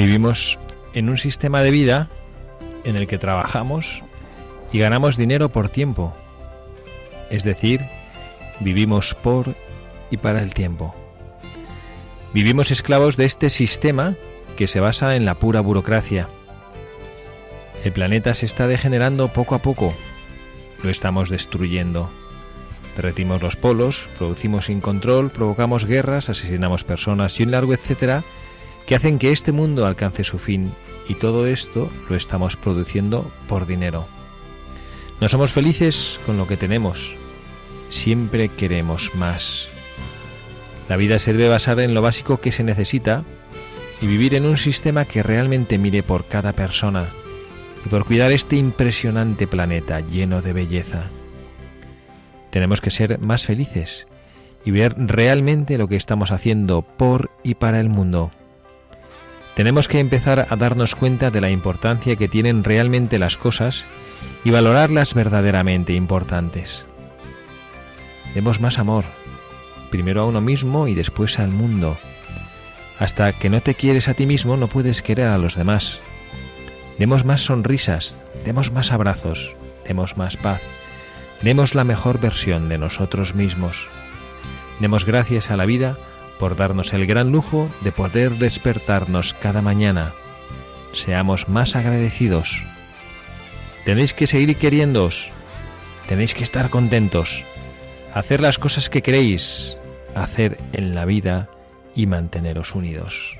Vivimos en un sistema de vida en el que trabajamos y ganamos dinero por tiempo. Es decir, vivimos por y para el tiempo. Vivimos esclavos de este sistema que se basa en la pura burocracia. El planeta se está degenerando poco a poco. Lo estamos destruyendo. Derretimos los polos, producimos sin control, provocamos guerras, asesinamos personas y un largo etcétera que hacen que este mundo alcance su fin y todo esto lo estamos produciendo por dinero. No somos felices con lo que tenemos, siempre queremos más. La vida se debe basar en lo básico que se necesita y vivir en un sistema que realmente mire por cada persona y por cuidar este impresionante planeta lleno de belleza. Tenemos que ser más felices y ver realmente lo que estamos haciendo por y para el mundo. Tenemos que empezar a darnos cuenta de la importancia que tienen realmente las cosas y valorarlas verdaderamente importantes. Demos más amor, primero a uno mismo y después al mundo. Hasta que no te quieres a ti mismo no puedes querer a los demás. Demos más sonrisas, demos más abrazos, demos más paz, demos la mejor versión de nosotros mismos. Demos gracias a la vida por darnos el gran lujo de poder despertarnos cada mañana. Seamos más agradecidos. Tenéis que seguir queriéndoos. Tenéis que estar contentos. Hacer las cosas que queréis hacer en la vida y manteneros unidos.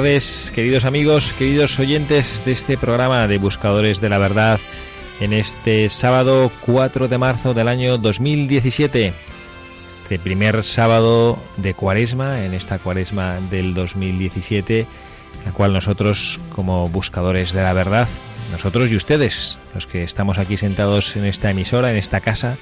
Tardes, queridos amigos, queridos oyentes de este programa de Buscadores de la Verdad en este sábado 4 de marzo del año 2017. Este primer sábado de cuaresma, en esta cuaresma del 2017, la cual nosotros como buscadores de la verdad, nosotros y ustedes, los que estamos aquí sentados en esta emisora, en esta casa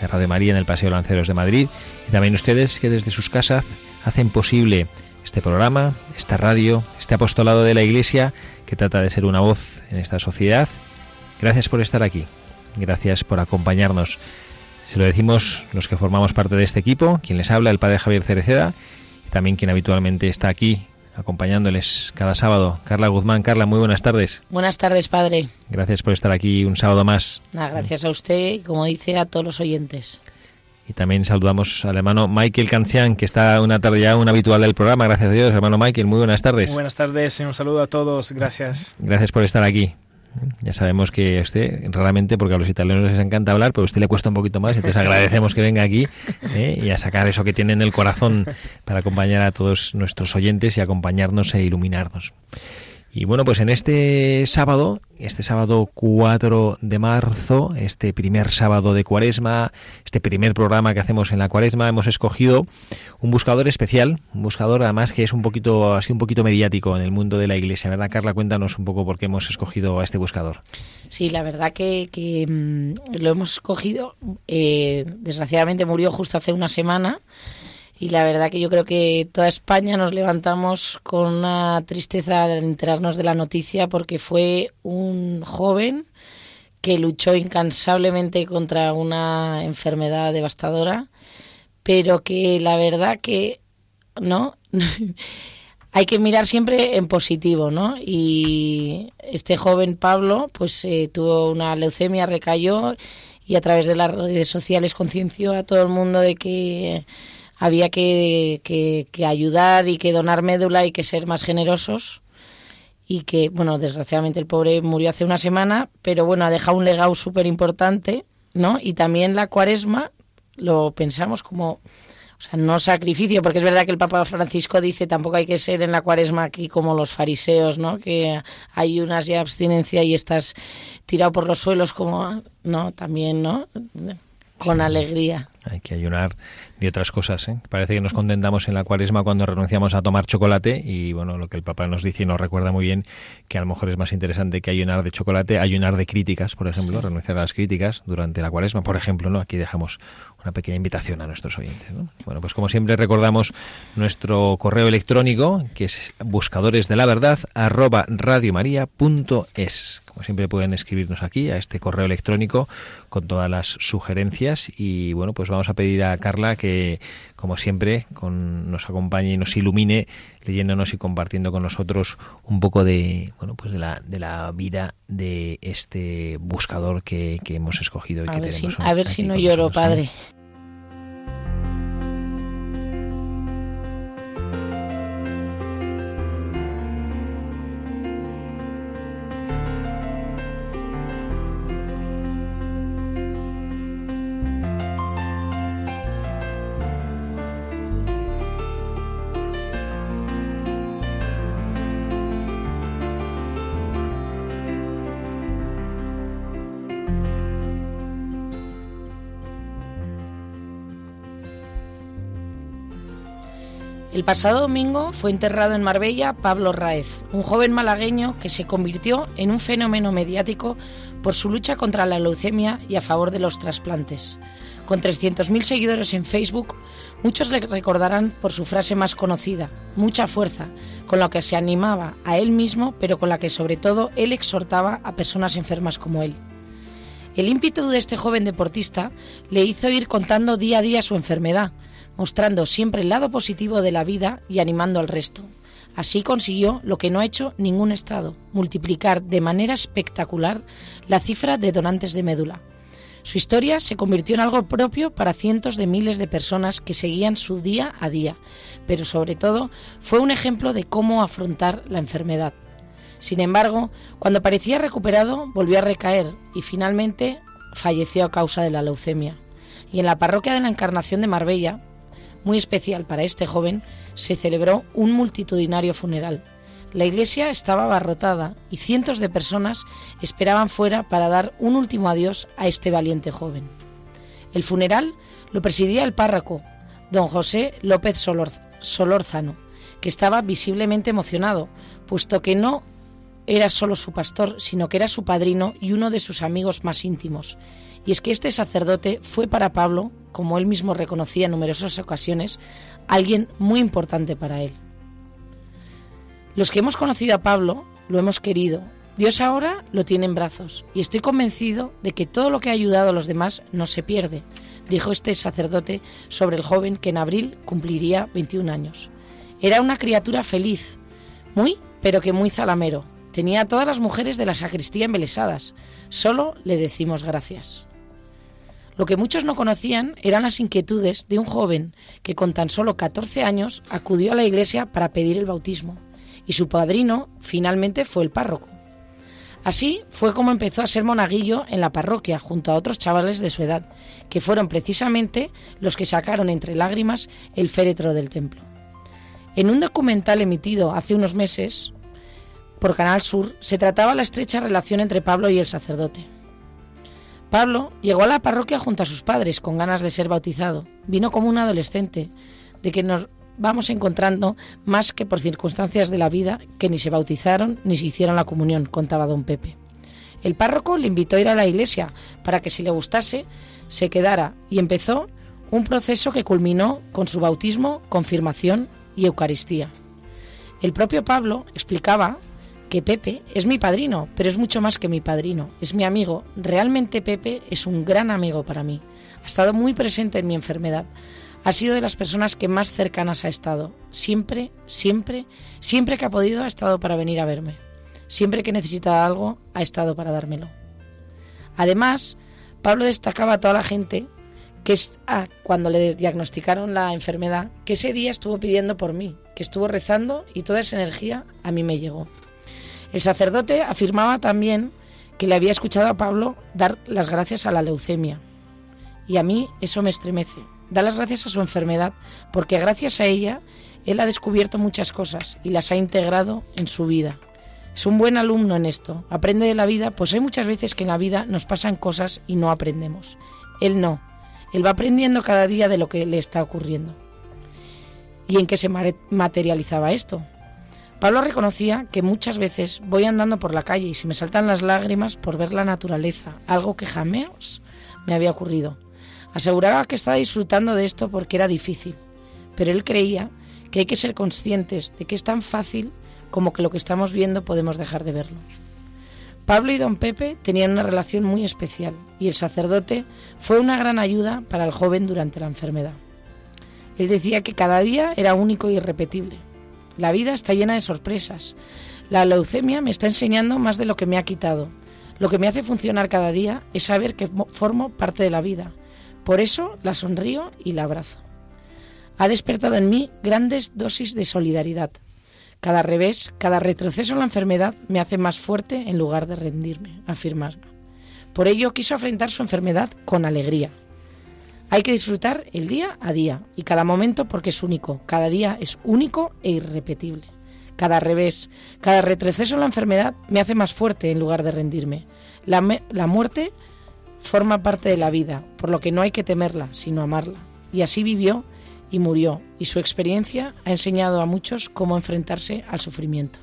de Radio María en el Paseo Lanceros de Madrid, y también ustedes que desde sus casas hacen posible este programa, esta radio, este apostolado de la Iglesia que trata de ser una voz en esta sociedad. Gracias por estar aquí, gracias por acompañarnos. Se lo decimos los que formamos parte de este equipo, quien les habla, el Padre Javier Cereceda, y también quien habitualmente está aquí acompañándoles cada sábado. Carla Guzmán, Carla, muy buenas tardes. Buenas tardes, Padre. Gracias por estar aquí un sábado más. gracias a usted y, como dice, a todos los oyentes. Y también saludamos al hermano Michael Cancian, que está una tarde ya un habitual del programa. Gracias a Dios, hermano Michael. Muy buenas tardes. buenas tardes y un saludo a todos. Gracias. Gracias por estar aquí. Ya sabemos que usted, raramente, porque a los italianos les encanta hablar, pero a usted le cuesta un poquito más, entonces agradecemos que venga aquí ¿eh? y a sacar eso que tiene en el corazón para acompañar a todos nuestros oyentes y acompañarnos e iluminarnos. Y bueno, pues en este sábado, este sábado 4 de marzo, este primer sábado de Cuaresma, este primer programa que hacemos en la Cuaresma, hemos escogido un buscador especial, un buscador además que es un poquito, así un poquito mediático en el mundo de la Iglesia, ¿verdad, Carla? Cuéntanos un poco por qué hemos escogido a este buscador. Sí, la verdad que, mm, lo hemos escogido, eh, desgraciadamente murió justo hace una semana y la verdad que yo creo que toda España nos levantamos con una tristeza de enterarnos de la noticia porque fue un joven que luchó incansablemente contra una enfermedad devastadora, pero que la verdad que no hay que mirar siempre en positivo, ¿no? Y este joven Pablo, pues eh, tuvo una leucemia, recayó y a través de las redes sociales concienció a todo el mundo de que había que, que, ayudar y que donar médula y que ser más generosos y que, bueno, desgraciadamente el pobre murió hace una semana, pero bueno, ha dejado un legado súper importante, ¿no? Y también la cuaresma lo pensamos como, o sea, no sacrificio, porque es verdad que el Papa Francisco dice tampoco hay que ser en la cuaresma aquí como los fariseos, ¿no? Que hay unas y abstinencia y estás tirado por los suelos como, no, también, ¿no? Con alegría. Hay que ayunar y otras cosas. ¿eh? Parece que nos contentamos en la cuaresma cuando renunciamos a tomar chocolate y bueno, lo que el Papa nos dice y nos recuerda muy bien que a lo mejor es más interesante que ayunar de chocolate, ayunar de críticas, por ejemplo, renunciar a las críticas durante la cuaresma, por ejemplo, ¿no? Aquí dejamos una pequeña invitación a nuestros oyentes. Bueno, pues como siempre recordamos nuestro correo electrónico, que es buscadores de la verdad, arroba radiomaria.es. Como siempre pueden escribirnos aquí a este correo electrónico con todas las sugerencias. Y bueno, pues vamos a pedir a Carla que como siempre con, nos acompañe y nos ilumine leyéndonos y compartiendo con nosotros un poco de bueno pues de la, de la vida de este buscador que, hemos escogido y que tenemos a ver si no lloro padre El pasado domingo fue enterrado en Marbella Pablo Raez, un joven malagueño que se convirtió en un fenómeno mediático por su lucha contra la leucemia y a favor de los trasplantes. Con 300.000 seguidores en Facebook, muchos le recordarán por su frase más conocida, mucha fuerza, con la que se animaba a él mismo, pero con la que sobre todo él exhortaba a personas enfermas como él. El ímpetu de este joven deportista le hizo ir contando día a día su enfermedad, mostrando siempre el lado positivo de la vida y animando al resto. Así consiguió lo que no ha hecho ningún Estado, multiplicar de manera espectacular la cifra de donantes de médula. Su historia se convirtió en algo propio para cientos de miles de personas que seguían su día a día, pero sobre todo fue un ejemplo de cómo afrontar la enfermedad. Sin embargo, cuando parecía recuperado, volvió a recaer y finalmente falleció a causa de la leucemia. Y en la parroquia de la Encarnación de Marbella, muy especial para este joven, se celebró un multitudinario funeral. La iglesia estaba abarrotada y cientos de personas esperaban fuera para dar un último adiós a este valiente joven. El funeral lo presidía el párroco, don José López Solórzano, que estaba visiblemente emocionado, puesto que no era solo su pastor, sino que era su padrino y uno de sus amigos más íntimos. Y es que este sacerdote fue para Pablo como él mismo reconocía en numerosas ocasiones, alguien muy importante para él. Los que hemos conocido a Pablo lo hemos querido. Dios ahora lo tiene en brazos y estoy convencido de que todo lo que ha ayudado a los demás no se pierde, dijo este sacerdote sobre el joven que en abril cumpliría 21 años. Era una criatura feliz, muy, pero que muy zalamero. Tenía a todas las mujeres de la sacristía embelesadas. Solo le decimos gracias. Lo que muchos no conocían eran las inquietudes de un joven que con tan solo 14 años acudió a la iglesia para pedir el bautismo y su padrino finalmente fue el párroco. Así fue como empezó a ser monaguillo en la parroquia junto a otros chavales de su edad, que fueron precisamente los que sacaron entre lágrimas el féretro del templo. En un documental emitido hace unos meses por Canal Sur se trataba la estrecha relación entre Pablo y el sacerdote. Pablo llegó a la parroquia junto a sus padres con ganas de ser bautizado. Vino como un adolescente, de que nos vamos encontrando más que por circunstancias de la vida que ni se bautizaron ni se hicieron la comunión, contaba don Pepe. El párroco le invitó a ir a la iglesia para que si le gustase se quedara y empezó un proceso que culminó con su bautismo, confirmación y Eucaristía. El propio Pablo explicaba que Pepe es mi padrino, pero es mucho más que mi padrino, es mi amigo. Realmente Pepe es un gran amigo para mí. Ha estado muy presente en mi enfermedad. Ha sido de las personas que más cercanas ha estado. Siempre, siempre, siempre que ha podido ha estado para venir a verme. Siempre que necesitaba algo ha estado para dármelo. Además, Pablo destacaba a toda la gente que ah, cuando le diagnosticaron la enfermedad, que ese día estuvo pidiendo por mí, que estuvo rezando y toda esa energía a mí me llegó. El sacerdote afirmaba también que le había escuchado a Pablo dar las gracias a la leucemia. Y a mí eso me estremece. Da las gracias a su enfermedad, porque gracias a ella él ha descubierto muchas cosas y las ha integrado en su vida. Es un buen alumno en esto, aprende de la vida, pues hay muchas veces que en la vida nos pasan cosas y no aprendemos. Él no, él va aprendiendo cada día de lo que le está ocurriendo. ¿Y en qué se materializaba esto? Pablo reconocía que muchas veces voy andando por la calle y se me saltan las lágrimas por ver la naturaleza, algo que jamás me había ocurrido. Aseguraba que estaba disfrutando de esto porque era difícil, pero él creía que hay que ser conscientes de que es tan fácil como que lo que estamos viendo podemos dejar de verlo. Pablo y don Pepe tenían una relación muy especial y el sacerdote fue una gran ayuda para el joven durante la enfermedad. Él decía que cada día era único e irrepetible. La vida está llena de sorpresas. La leucemia me está enseñando más de lo que me ha quitado. Lo que me hace funcionar cada día es saber que formo parte de la vida. Por eso la sonrío y la abrazo. Ha despertado en mí grandes dosis de solidaridad, cada revés, cada retroceso en la enfermedad me hace más fuerte en lugar de rendirme, afirmar. Por ello quiso afrontar su enfermedad con alegría. Hay que disfrutar el día a día y cada momento porque es único. Cada día es único e irrepetible. Cada revés, cada retroceso en la enfermedad me hace más fuerte en lugar de rendirme. La, la muerte forma parte de la vida, por lo que no hay que temerla, sino amarla. Y así vivió y murió, y su experiencia ha enseñado a muchos cómo enfrentarse al sufrimiento.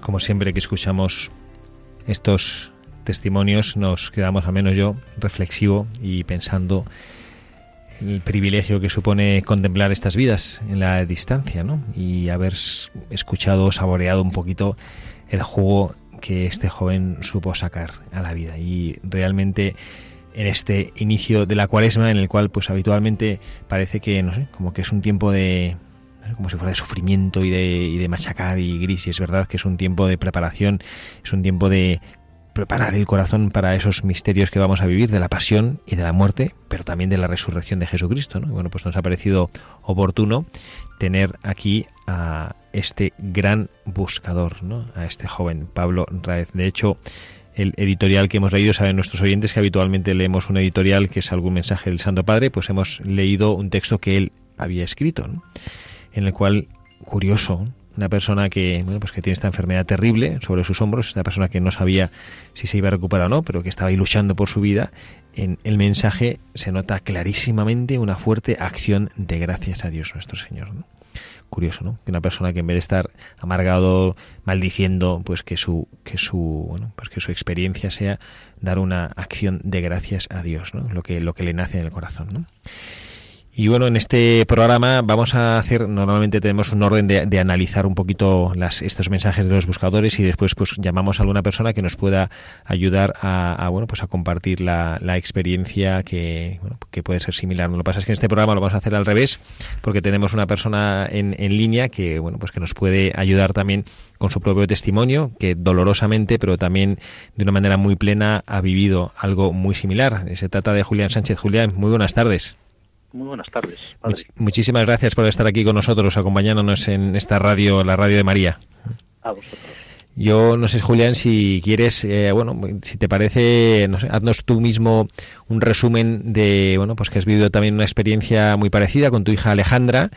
Como siempre que escuchamos estos testimonios nos quedamos, al menos yo, reflexivo y pensando el privilegio que supone contemplar estas vidas en la distancia, ¿no? Y haber escuchado, saboreado un poquito el jugo que este joven supo sacar a la vida. Y realmente en este inicio de la cuaresma, en el cual pues habitualmente parece que, no sé, como que es un tiempo de, como si fuera de sufrimiento y de, y de machacar y gris. Y es verdad que es un tiempo de preparación, es un tiempo de preparar el corazón para esos misterios que vamos a vivir de la pasión y de la muerte, pero también de la resurrección de Jesucristo. ¿no? Bueno, pues nos ha parecido oportuno tener aquí a este gran buscador, ¿no? a este joven Pablo Raez. De hecho, el editorial que hemos leído, saben nuestros oyentes que habitualmente leemos un editorial que es algún mensaje del Santo Padre, pues hemos leído un texto que él había escrito. ¿no? En el cual, curioso, una persona que, bueno, pues que tiene esta enfermedad terrible sobre sus hombros, esta persona que no sabía si se iba a recuperar o no, pero que estaba ahí luchando por su vida, en el mensaje se nota clarísimamente una fuerte acción de gracias a Dios nuestro Señor. Curioso, ¿no? Que una persona que en vez de estar amargado, maldiciendo, pues que su, que su, bueno, pues que su experiencia sea dar una acción de gracias a Dios, ¿no? Lo que, lo que le nace en el corazón, ¿no? Y bueno, en este programa vamos a hacer, normalmente tenemos un orden de, analizar un poquito las, estos mensajes de los buscadores y después pues llamamos a alguna persona que nos pueda ayudar a, bueno pues a compartir la, experiencia que, que puede ser similar. Lo que pasa es que en este programa lo vamos a hacer al revés porque tenemos una persona en, en línea que bueno pues que nos puede ayudar también con su propio testimonio, que dolorosamente, pero también de una manera muy plena, ha vivido algo muy similar. Se trata de Julián Sánchez. Julián, muy buenas tardes. Muy buenas tardes. muchísimas gracias por estar aquí con nosotros, acompañándonos en esta radio, la radio de María. A vosotros. Yo no sé, Julián, si quieres, eh, bueno, si te parece, no sé, haznos tú mismo un resumen de, bueno, pues que has vivido también una experiencia muy parecida con tu hija Alejandra,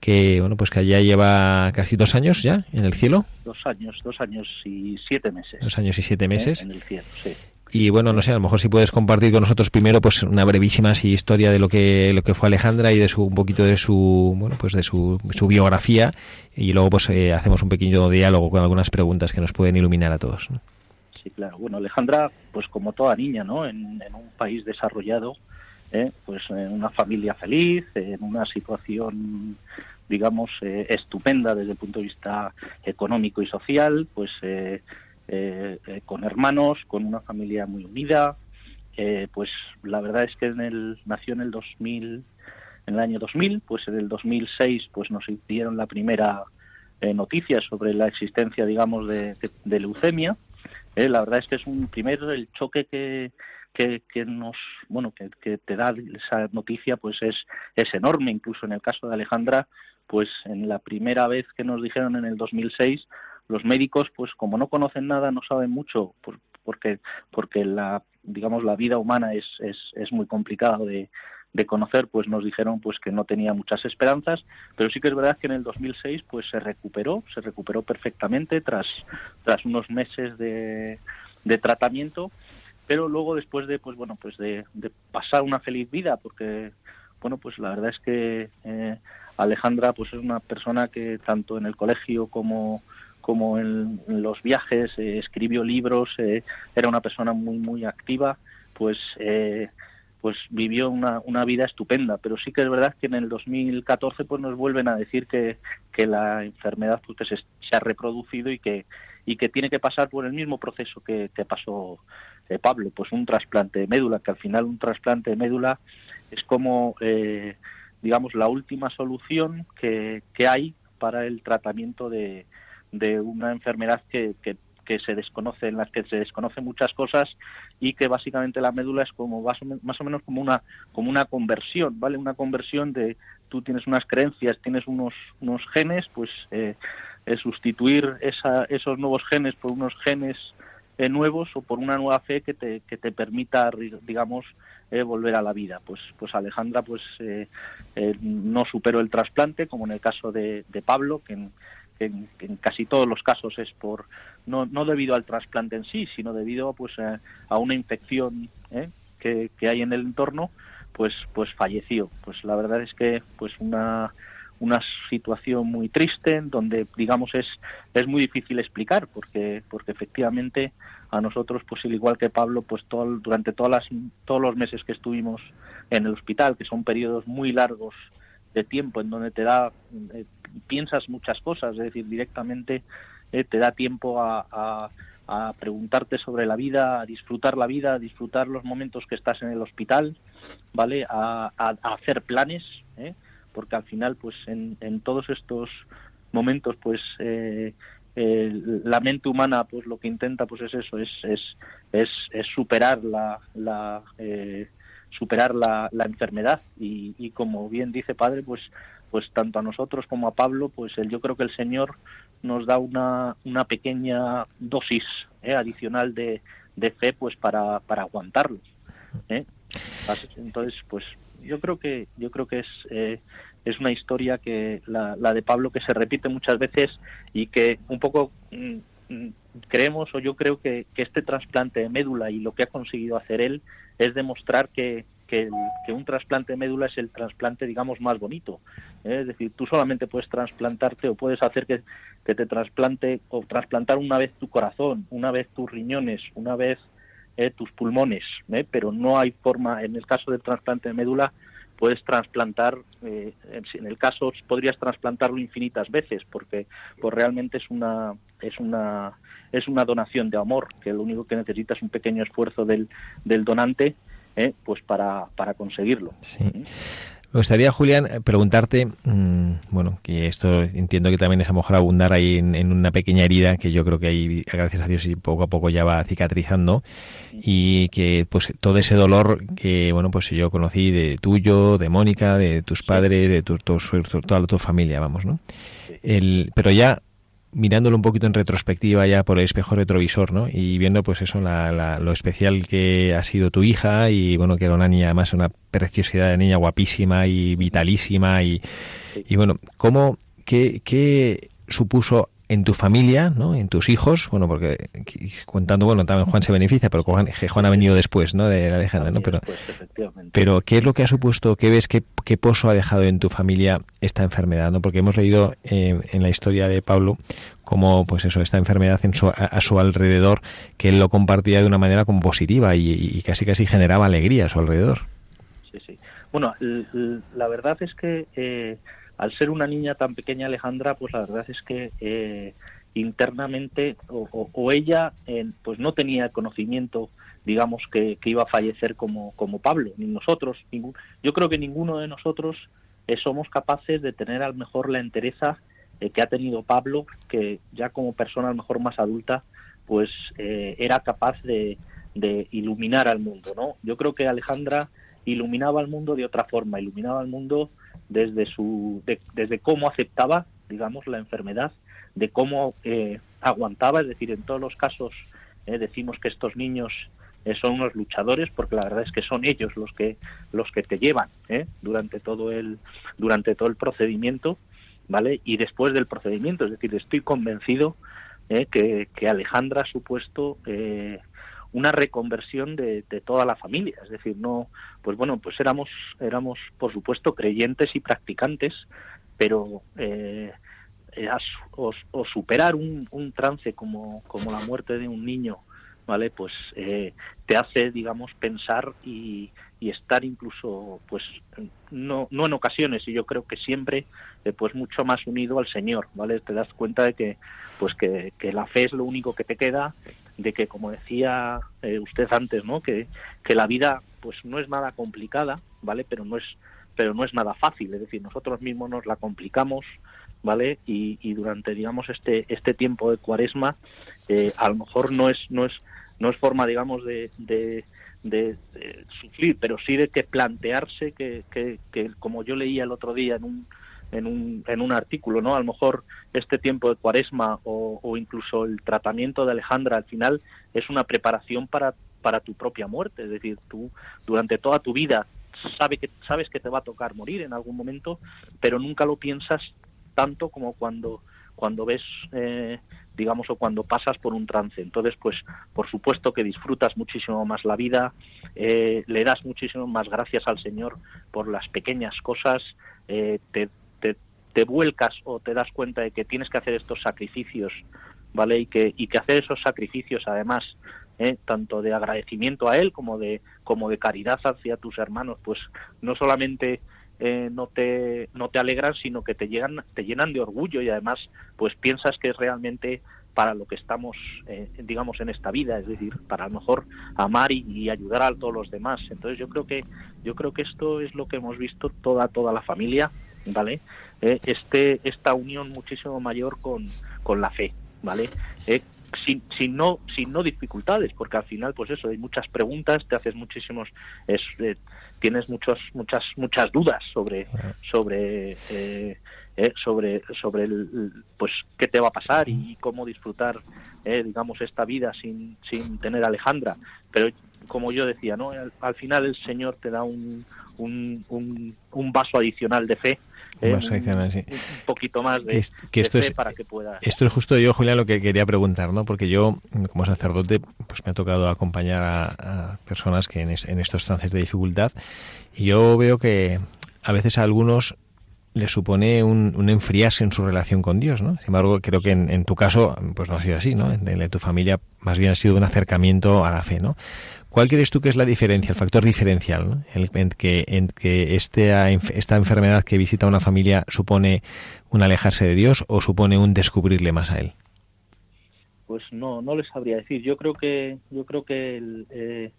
que, bueno, pues que ya lleva casi dos años ya en el cielo. Dos años, dos años y siete meses. Dos años y siete meses. En el cielo, sí. Y bueno, no sé, a lo mejor si puedes compartir con nosotros primero pues una brevísima historia de lo que lo que fue Alejandra y de su un poquito de su bueno, pues de su, su biografía y luego pues eh, hacemos un pequeño diálogo con algunas preguntas que nos pueden iluminar a todos. Sí, claro. Bueno, Alejandra, pues como toda niña, ¿no? En, un país desarrollado, ¿eh? pues en una familia feliz, en una situación digamos eh, estupenda desde el punto de vista económico y social, pues eh, eh, eh, con hermanos, con una familia muy unida. Eh, pues la verdad es que en el, nació en el 2000, en el año 2000, pues en el 2006 pues nos dieron la primera noticia sobre la existencia, digamos, de, leucemia. la verdad es que es un primero el choque que, que, nos bueno que, que, te da esa noticia pues es es enorme incluso en el caso de Alejandra pues en la primera vez que nos dijeron en el 2006 los médicos, pues como no conocen nada, no saben mucho, porque, porque la, digamos, la vida humana es, es, es muy complicado de, de conocer, pues nos dijeron pues que no tenía muchas esperanzas, pero sí que es verdad que en el 2006 pues se recuperó, se recuperó perfectamente tras, tras unos meses de, de tratamiento, pero luego después de pues bueno pues de, de, pasar una feliz vida, porque bueno pues la verdad es que eh, Alejandra pues es una persona que tanto en el colegio como como en, los viajes, eh, escribió libros, eh, era una persona muy, muy activa, pues, eh, pues vivió una, una, vida estupenda. Pero sí que es verdad que en el 2014 pues nos vuelven a decir que, que la enfermedad pues, se, se, ha reproducido y que, y que tiene que pasar por el mismo proceso que, que pasó Pablo, pues un trasplante de médula, que al final un trasplante de médula es como, digamos, la última solución que, que hay para el tratamiento de, de una enfermedad que, que, se desconoce, en las que se desconocen muchas cosas y que básicamente la médula es como más o, menos como una, como una conversión, ¿vale? Una conversión de tú tienes unas creencias, tienes unos, unos genes, pues eh, sustituir esa, esos nuevos genes por unos genes eh, nuevos o por una nueva fe que te, que te permita, digamos, eh, volver a la vida. Pues, pues Alejandra pues no superó el trasplante, como en el caso de, de Pablo, que que en, casi todos los casos es por no, no debido al trasplante en sí, sino debido pues a, una infección ¿eh? que, que, hay en el entorno, pues pues falleció. Pues la verdad es que pues una una situación muy triste en donde digamos es es muy difícil explicar porque porque efectivamente a nosotros pues igual que Pablo pues todo, durante todas las, todos los meses que estuvimos en el hospital que son periodos muy largos de tiempo en donde te da eh, piensas muchas cosas, es decir, directamente eh, te da tiempo a, preguntarte sobre la vida, a disfrutar la vida, a disfrutar los momentos que estás en el hospital, ¿vale? A, hacer planes, ¿eh? porque al final, pues en, todos estos momentos, pues la mente humana, pues lo que intenta, pues es eso, es, es, es, superar la, la superar la, la enfermedad y, y, como bien dice padre pues pues tanto a nosotros como a Pablo pues el, yo creo que el Señor nos da una, una pequeña dosis ¿eh? adicional de, de, fe pues para, para aguantarlo ¿eh? entonces pues yo creo que yo creo que es eh, es una historia que la, la, de Pablo que se repite muchas veces y que un poco mm, mm, creemos o yo creo que, que, este trasplante de médula y lo que ha conseguido hacer él es demostrar que, que, un trasplante de médula es el trasplante, digamos, más bonito. ¿eh? Es decir, tú solamente puedes trasplantarte o puedes hacer que, que, te trasplante o trasplantar una vez tu corazón, una vez tus riñones, una vez eh, tus pulmones, ¿eh? pero no hay forma, en el caso del trasplante de médula, puedes trasplantar, eh, en el caso podrías trasplantarlo infinitas veces, porque pues realmente es una es una es una donación de amor, que lo único que necesita es un pequeño esfuerzo del, del donante, eh, pues para, para conseguirlo. Me gustaría, Julián, preguntarte, mm, bueno, que esto entiendo que también es a lo mejor abundar ahí en, una pequeña herida que yo creo que ahí, gracias a Dios, y poco a poco ya va cicatrizando y que pues todo ese dolor que, bueno, pues yo conocí de tuyo, de Mónica, de tus padres, de tu, toda tu familia, vamos, ¿no? El, pero ya mirándolo un poquito en retrospectiva ya por el espejo retrovisor, ¿no? Y viendo pues eso, la, lo especial que ha sido tu hija y bueno, que era una niña además una preciosidad de niña guapísima y vitalísima y, y bueno, ¿cómo, qué, qué supuso en tu familia, ¿no? En tus hijos, bueno, porque contando, bueno, también Juan se beneficia, pero Juan, Juan ha venido después, ¿no? De Alejandra, ¿no? Pero, pero ¿qué es lo que ha supuesto, qué ves, qué, qué pozo ha dejado en tu familia esta enfermedad, ¿no? Porque hemos leído eh, en la historia de Pablo como, pues eso, esta enfermedad en a, su alrededor, que él lo compartía de una manera como positiva y, casi casi generaba alegría a su alrededor. Sí, sí. Bueno, la verdad es que eh, al ser una niña tan pequeña Alejandra, pues la verdad es que eh, internamente o, ella pues no tenía conocimiento digamos que, iba a fallecer como, como Pablo ni nosotros yo creo que ninguno de nosotros eh, somos capaces de tener a lo mejor la entereza eh, que ha tenido Pablo que ya como persona a lo mejor más adulta pues era capaz de, de iluminar al mundo no yo creo que Alejandra iluminaba al mundo de otra forma iluminaba al mundo desde su desde cómo aceptaba digamos la enfermedad de cómo eh, aguantaba es decir en todos los casos eh, decimos que estos niños eh, son unos luchadores porque la verdad es que son ellos los que los que te llevan durante todo el durante todo el procedimiento vale y después del procedimiento es decir estoy convencido que, que Alejandra ha supuesto una reconversión de, toda la familia, es decir, no, pues bueno, pues éramos, éramos por supuesto creyentes y practicantes, pero eh, o, superar un, trance como, como la muerte de un niño, ¿vale? Pues eh, te hace, digamos, pensar y, y, estar incluso, pues, no, no en ocasiones, y yo creo que siempre, eh, pues mucho más unido al Señor, ¿vale? Te das cuenta de que, pues que la fe es lo único que te queda de que, como decía eh, usted antes, ¿no? Que, que la vida pues no es nada complicada, ¿vale? Pero no es pero no es nada fácil, es decir, nosotros mismos nos la complicamos, ¿vale? Y, y durante, digamos, este este tiempo de Cuaresma, eh, a lo mejor no es no es no es forma, digamos, de, de, de, sufrir, pero sí de que plantearse que, que, que, como yo leía el otro día en un en un, en un artículo, ¿no? A lo mejor este tiempo de cuaresma o, incluso el tratamiento de Alejandra al final es una preparación para, para tu propia muerte, es decir, tú durante toda tu vida sabe que, sabes que te va a tocar morir en algún momento, pero nunca lo piensas tanto como cuando, cuando ves, eh, digamos, o cuando pasas por un trance. Entonces, pues, por supuesto que disfrutas muchísimo más la vida, eh, le das muchísimo más gracias al Señor por las pequeñas cosas, eh, te, te vuelcas o te das cuenta de que tienes que hacer estos sacrificios, ¿vale? Y que, y que hacer esos sacrificios además, ¿eh? tanto de agradecimiento a él como de, como de caridad hacia tus hermanos, pues no solamente eh, no te no te alegran sino que te llegan te llenan de orgullo y además pues piensas que es realmente para lo que estamos eh, digamos en esta vida es decir para a lo mejor amar y, y, ayudar a todos los demás entonces yo creo que yo creo que esto es lo que hemos visto toda toda la familia vale eh, este, esta unión muchísimo mayor con, con la fe, ¿vale? Eh, sin, sin, no, sin no dificultades, porque al final, pues eso, hay muchas preguntas, te haces muchísimos, es, eh, tienes muchos, muchas, muchas dudas sobre, sobre, sobre, sobre el, pues qué te va a pasar y cómo disfrutar, digamos, esta vida sin, sin tener a Alejandra. Pero como yo decía, ¿no? Al, final el Señor te da un, un, un, un vaso adicional de fe un poquito más de, que, esto es, para que pueda. Esto es justo yo, Julián, lo que quería preguntar, ¿no? Porque yo, como sacerdote, pues me ha tocado acompañar a, personas que en, estos trances de dificultad y yo veo que a veces algunos le supone un, enfriarse en su relación con Dios, ¿no? Sin embargo, creo que en, tu caso, pues no ha sido así, ¿no? En, tu familia más bien ha sido un acercamiento a la fe, ¿no? ¿Cuál crees tú que es la diferencia, el factor diferencial, ¿no? en que, este, esta enfermedad que visita una familia supone un alejarse de Dios o supone un descubrirle más a Él? Pues no, no les sabría decir. Yo creo que, yo creo que el, eh,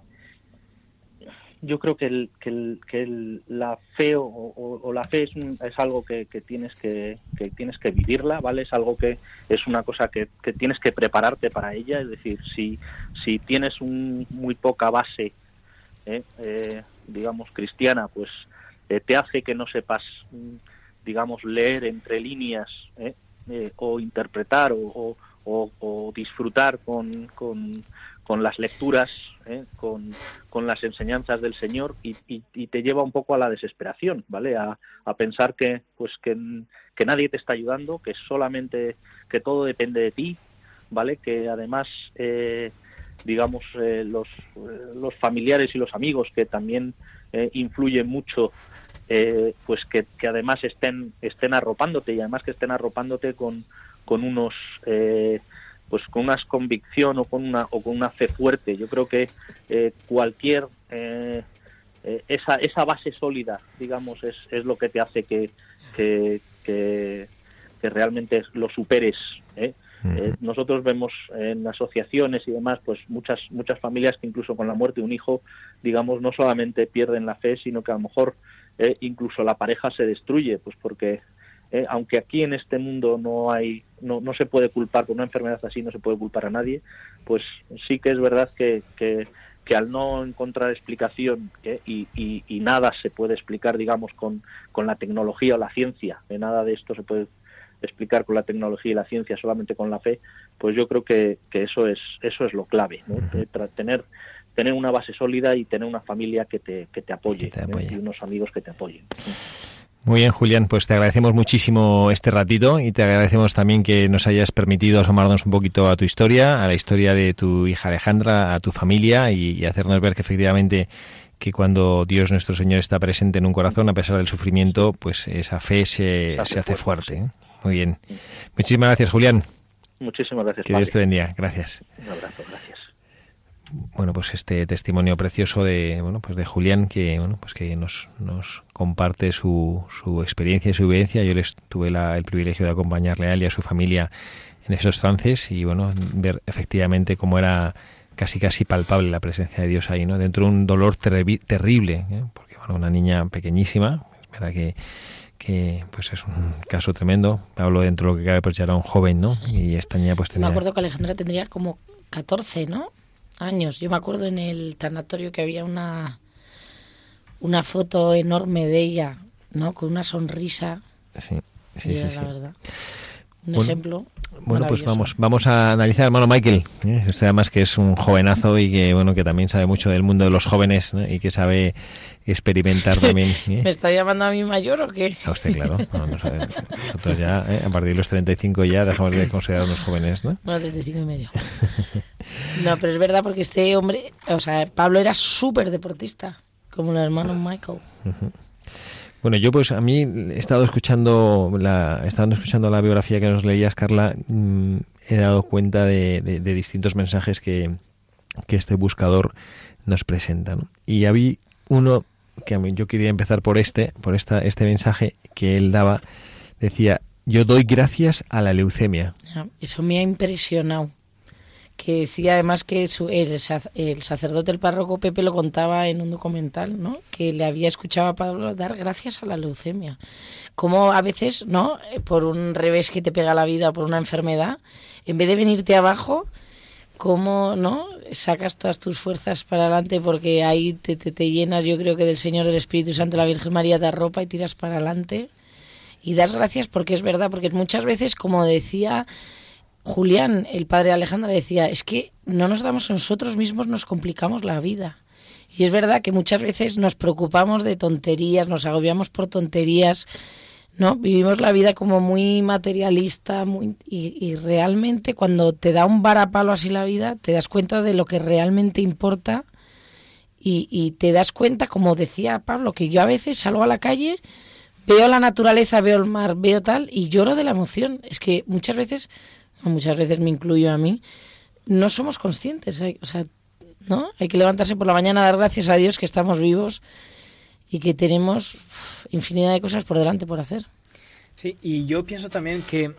yo creo que, el, que, el, que la fe o, la fe es, es algo que, tienes que, tienes que vivirla, ¿vale? Es algo que es una cosa que, tienes que prepararte para ella, es decir, si, si tienes un, muy poca base, ¿eh? Eh, digamos, cristiana, pues eh, te hace que no sepas, digamos, leer entre líneas o interpretar o, o disfrutar con, con con las lecturas, ¿eh? con, las enseñanzas del Señor y, te lleva un poco a la desesperación, ¿vale? A, pensar que, pues que, nadie te está ayudando, que solamente, que todo depende de ti, ¿vale? Que además, eh, digamos, eh, los, los familiares y los amigos que también influyen mucho, pues que, además estén, estén arropándote y además que estén arropándote con, con unos pues con una convicción o con una o con una fe fuerte. Yo creo que eh, cualquier eh, eh, esa esa base sólida digamos es, es lo que te hace que que, que, realmente lo superes nosotros vemos en asociaciones y demás pues muchas muchas familias que incluso con la muerte de un hijo digamos no solamente pierden la fe sino que a lo mejor incluso la pareja se destruye pues porque eh, aunque aquí en este mundo no hay no, no se puede culpar por una enfermedad así no se puede culpar a nadie pues sí que es verdad que, que, al no encontrar explicación eh, y, y, nada se puede explicar digamos con, con la tecnología o la ciencia de nada de esto se puede explicar con la tecnología y la ciencia solamente con la fe pues yo creo que, que eso es eso es lo clave ¿no? Tener tener una base sólida y tener una familia que te, que te apoye, y unos amigos que te apoyen. Muy bien, Julián, pues te agradecemos muchísimo este ratito y te agradecemos también que nos hayas permitido asomarnos un poquito a tu historia, a la historia de tu hija Alejandra, a tu familia y, hacernos ver que efectivamente que cuando Dios nuestro Señor está presente en un corazón, a pesar del sufrimiento, pues esa fe se, se hace fuerte. ¿eh? Muy bien. Muchísimas gracias, Julián. Muchísimas gracias. Que Dios te bendiga. Gracias. Un abrazo, gracias bueno pues este testimonio precioso de bueno pues de Julián que bueno pues que nos, nos comparte su, su experiencia y su vivencia. Yo les tuve el privilegio de acompañarle a él y a su familia en esos trances y bueno ver efectivamente cómo era casi casi palpable la presencia de Dios ahí no dentro de un dolor terrible ¿eh? porque bueno una niña pequeñísima es verdad que que pues es un caso tremendo. Hablo dentro de lo que cabe pues ya era un joven no y esta niña pues tenía me acuerdo que Alejandra tendría como 14 no años. Yo me acuerdo en el tanatorio que había una, una foto enorme de ella, ¿no? Con una sonrisa. Sí, sí, sí, La verdad. Un ejemplo. Bueno, pues vamos, vamos a analizar, hermano Michael. ¿eh? Usted además que es un jovenazo y que bueno que también sabe mucho del mundo de los jóvenes y que sabe experimentar también. ¿eh? ¿Me está llamando a mí mayor o qué? A usted, claro. nosotros ya, ¿eh? a partir de los 35 ya dejamos de considerarnos jóvenes, ¿no? Bueno, 35 y medio. No, pero es verdad porque este hombre, o sea, Pablo era súper deportista, como el hermano Michael. Bueno, yo pues a mí he estado escuchando la, he estado escuchando la biografía que nos leías, Carla, mm, he dado cuenta de, distintos mensajes que, que, este buscador nos presenta. Y había uno que yo quería empezar por este, por esta, este mensaje que él daba, decía, yo doy gracias a la leucemia. Eso me ha impresionado que decía además que el, sacerdote el párroco Pepe lo contaba en un documental, ¿no? Que le había escuchado a Pablo dar gracias a la leucemia. Como a veces, ¿no? Por un revés que te pega la vida, por una enfermedad, en vez de venirte abajo, cómo, ¿no? Sacas todas tus fuerzas para adelante porque ahí te, te, te llenas, yo creo que del Señor, del Espíritu Santo, la Virgen María te arropa y tiras para adelante. Y das gracias porque es verdad, porque muchas veces, como decía Julián, el padre de Alejandra, decía, es que no nos damos nosotros mismos, nos complicamos la vida. Y es verdad que muchas veces nos preocupamos de tonterías, nos agobiamos por tonterías, ¿no? Vivimos la vida como muy materialista muy, y, realmente cuando te da un varapalo así la vida, te das cuenta de lo que realmente importa y, y te das cuenta, como decía Pablo, que yo a veces salgo a la calle veo la naturaleza, veo el mar, veo tal y lloro de la emoción. Es que muchas veces, muchas veces me incluyo a mí, no somos conscientes. O sea, ¿no? Hay que levantarse por la mañana, dar gracias a Dios que estamos vivos y que tenemos infinidad de cosas por delante por hacer. Sí, y yo pienso también que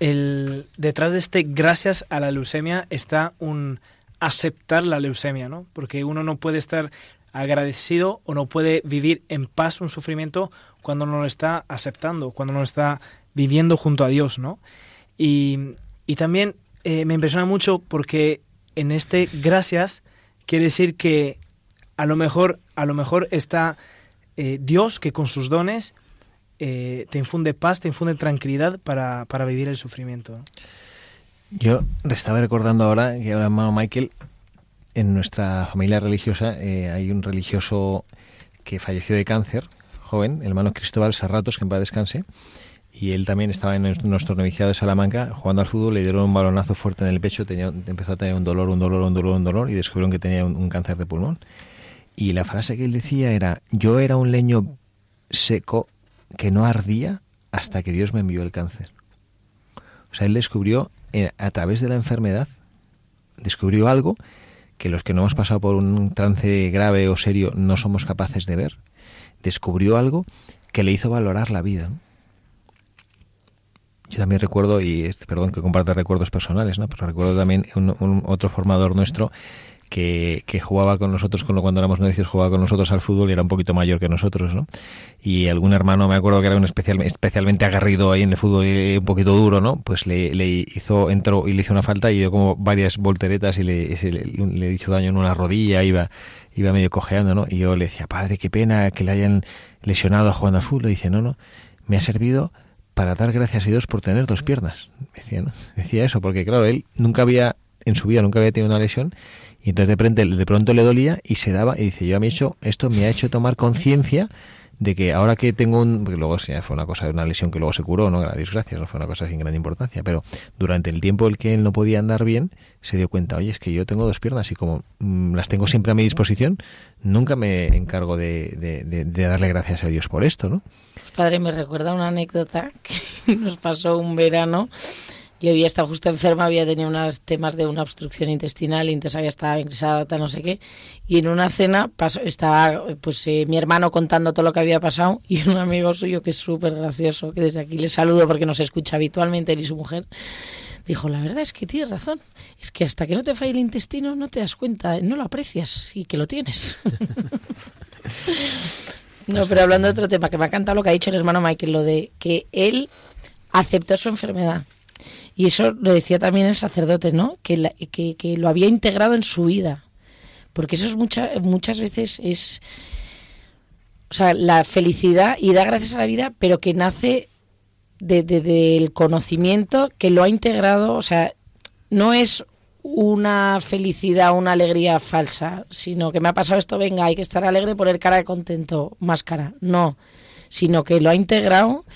el, detrás de este gracias a la leucemia está un aceptar la leucemia, ¿no? Porque uno no puede estar agradecido o no puede vivir en paz un sufrimiento cuando no lo está aceptando, cuando no lo está viviendo junto a Dios, ¿no? Y, también eh, me impresiona mucho porque en este gracias quiere decir que a lo mejor, a lo mejor está eh, Dios que con sus dones eh, te infunde paz, te infunde tranquilidad para, para vivir el sufrimiento. Yo estaba recordando ahora que el hermano Michael, en nuestra familia religiosa eh, hay un religioso que falleció de cáncer, joven, el hermano Cristóbal Serratos, que en paz descanse, y él también estaba en nuestro noviciado de Salamanca jugando al fútbol, le dieron un balonazo fuerte en el pecho, tenía, empezó a tener un dolor, un dolor, un dolor, un dolor, y descubrieron que tenía un cáncer de pulmón. Y la frase que él decía era, yo era un leño seco que no ardía hasta que Dios me envió el cáncer. O sea, él descubrió eh, a través de la enfermedad, descubrió algo que los que no hemos pasado por un trance grave o serio no somos capaces de ver. Descubrió algo que le hizo valorar la vida. Yo también recuerdo, y perdón que comparte recuerdos personales, ¿no? pero recuerdo también un otro formador nuestro que, jugaba con nosotros cuando éramos novicios, jugaba con nosotros al fútbol y era un poquito mayor que nosotros, ¿no? Y algún hermano, me acuerdo que era un especial, especialmente agarrido ahí en el fútbol un poquito duro, ¿no? Pues le, le, hizo, entró y le hizo una falta y dio como varias volteretas y le, le, hizo daño en una rodilla, iba, iba medio cojeando, ¿no? Y yo le decía, padre, qué pena que le hayan lesionado jugando al fútbol. Y dice, no, no, me ha servido para dar gracias a Dios por tener dos piernas. Decía, ¿no? Decía eso, porque claro, él nunca había, en su vida nunca había tenido una lesión y entonces de pronto, de pronto le dolía y se daba y dice, yo a mí hecho, esto me ha hecho tomar conciencia de que ahora que tengo un... Porque luego fue una cosa, una lesión que luego se curó, ¿no? Gracias, no fue una cosa sin gran importancia. Pero durante el tiempo el que él no podía andar bien, se dio cuenta, oye, es que yo tengo dos piernas y como mm, las tengo siempre a mi disposición, nunca me encargo de, de, de, darle gracias a Dios por esto, ¿no? Padre, me recuerda una anécdota que nos pasó un verano yo había estado justo enferma, había tenido unos temas de una obstrucción intestinal y entonces había estado ingresada, no sé qué. Y en una cena pasó, estaba pues eh, mi hermano contando todo lo que había pasado y un amigo suyo que es súper gracioso, que desde aquí le saludo porque nos escucha habitualmente él y su mujer, dijo, la verdad es que tienes razón, es que hasta que no te falle el intestino no te das cuenta, no lo aprecias y que lo tienes. no, pero hablando de otro tema, que me ha encantado lo que ha dicho el hermano Michael, lo de que él aceptó su enfermedad y eso lo decía también el sacerdote, ¿no? Que, que, lo había integrado en su vida. Porque eso es muchas veces es. O sea, la felicidad y da gracias a la vida, pero que nace del conocimiento que lo ha integrado. O sea, no es una felicidad, una alegría falsa, sino que me ha pasado esto, venga, hay que estar alegre, poner cara de contento, máscara. No, sino que lo ha integrado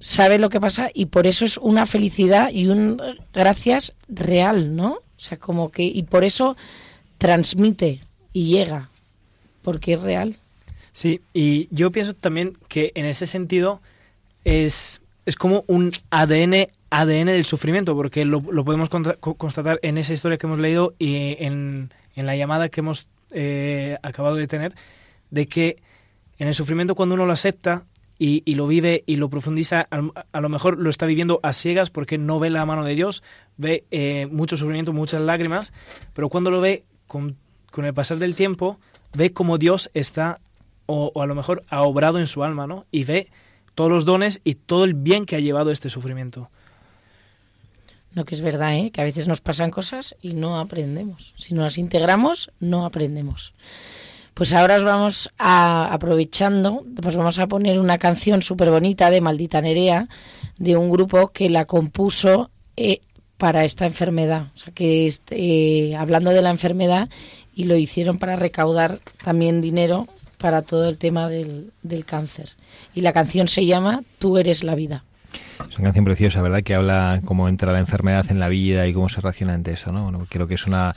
sabe lo que pasa y por eso es una felicidad y un gracias real, ¿no? O sea, como que y por eso transmite y llega, porque es real. Sí, y yo pienso también que en ese sentido es, es como un ADN ADN del sufrimiento, porque lo, podemos constatar en esa historia que hemos leído y en, en la llamada que hemos eh, acabado de tener, de que en el sufrimiento cuando uno lo acepta, y, lo vive y lo profundiza, a, lo mejor lo está viviendo a ciegas porque no ve la mano de Dios, ve eh, mucho sufrimiento, muchas lágrimas, pero cuando lo ve con, el pasar del tiempo, ve cómo Dios está, o, a lo mejor ha obrado en su alma, ¿no? Y ve todos los dones y todo el bien que ha llevado este sufrimiento. No, que es verdad, ¿eh? que a veces nos pasan cosas y no aprendemos. Si no las integramos, no aprendemos. Pues ahora os vamos a, aprovechando, pues vamos a poner una canción súper bonita de Maldita Nerea, de un grupo que la compuso eh, para esta enfermedad. O sea, que este, hablando de la enfermedad y lo hicieron para recaudar también dinero para todo el tema del, del cáncer. Y la canción se llama Tú eres la vida. Es una canción preciosa, ¿verdad? Que habla cómo entra la enfermedad en la vida y cómo se reacciona ante eso, ¿no? creo que es una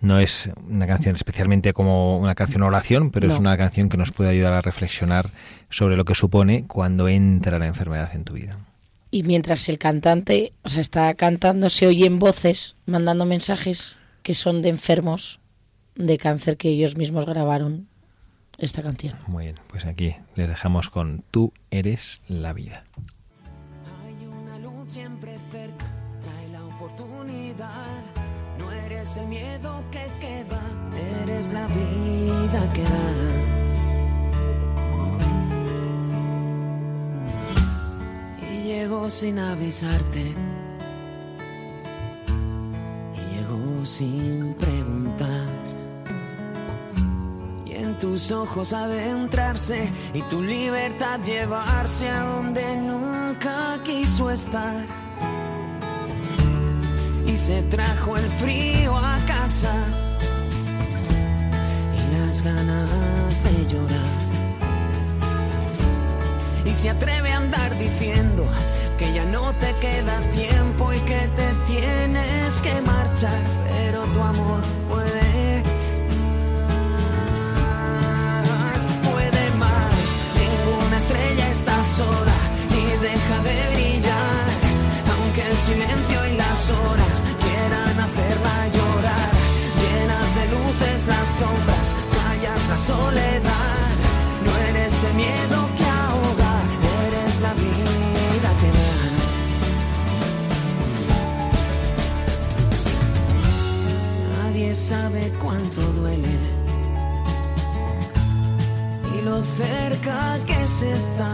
No es una canción especialmente como una canción oración, pero es una canción que nos puede ayudar a reflexionar sobre lo que supone cuando entra la enfermedad en tu vida. Y mientras el cantante, o sea, está cantando, se oyen voces mandando mensajes que son de enfermos de cáncer que ellos mismos grabaron esta canción. Muy bien, pues aquí les dejamos con Tú eres la vida. Eres el miedo que queda, eres la vida que das. Y llegó sin avisarte. Y llegó sin preguntar. Y en tus ojos adentrarse y tu libertad llevarse a donde nunca quiso estar. Y se trajo el frío a casa y las ganas de llorar. Y se atreve a andar diciendo que ya no te queda tiempo y que te tienes que marchar, pero tu amor soledad. No eres el miedo que ahoga, eres la vida que da. Nadie sabe cuánto duele y lo cerca que se está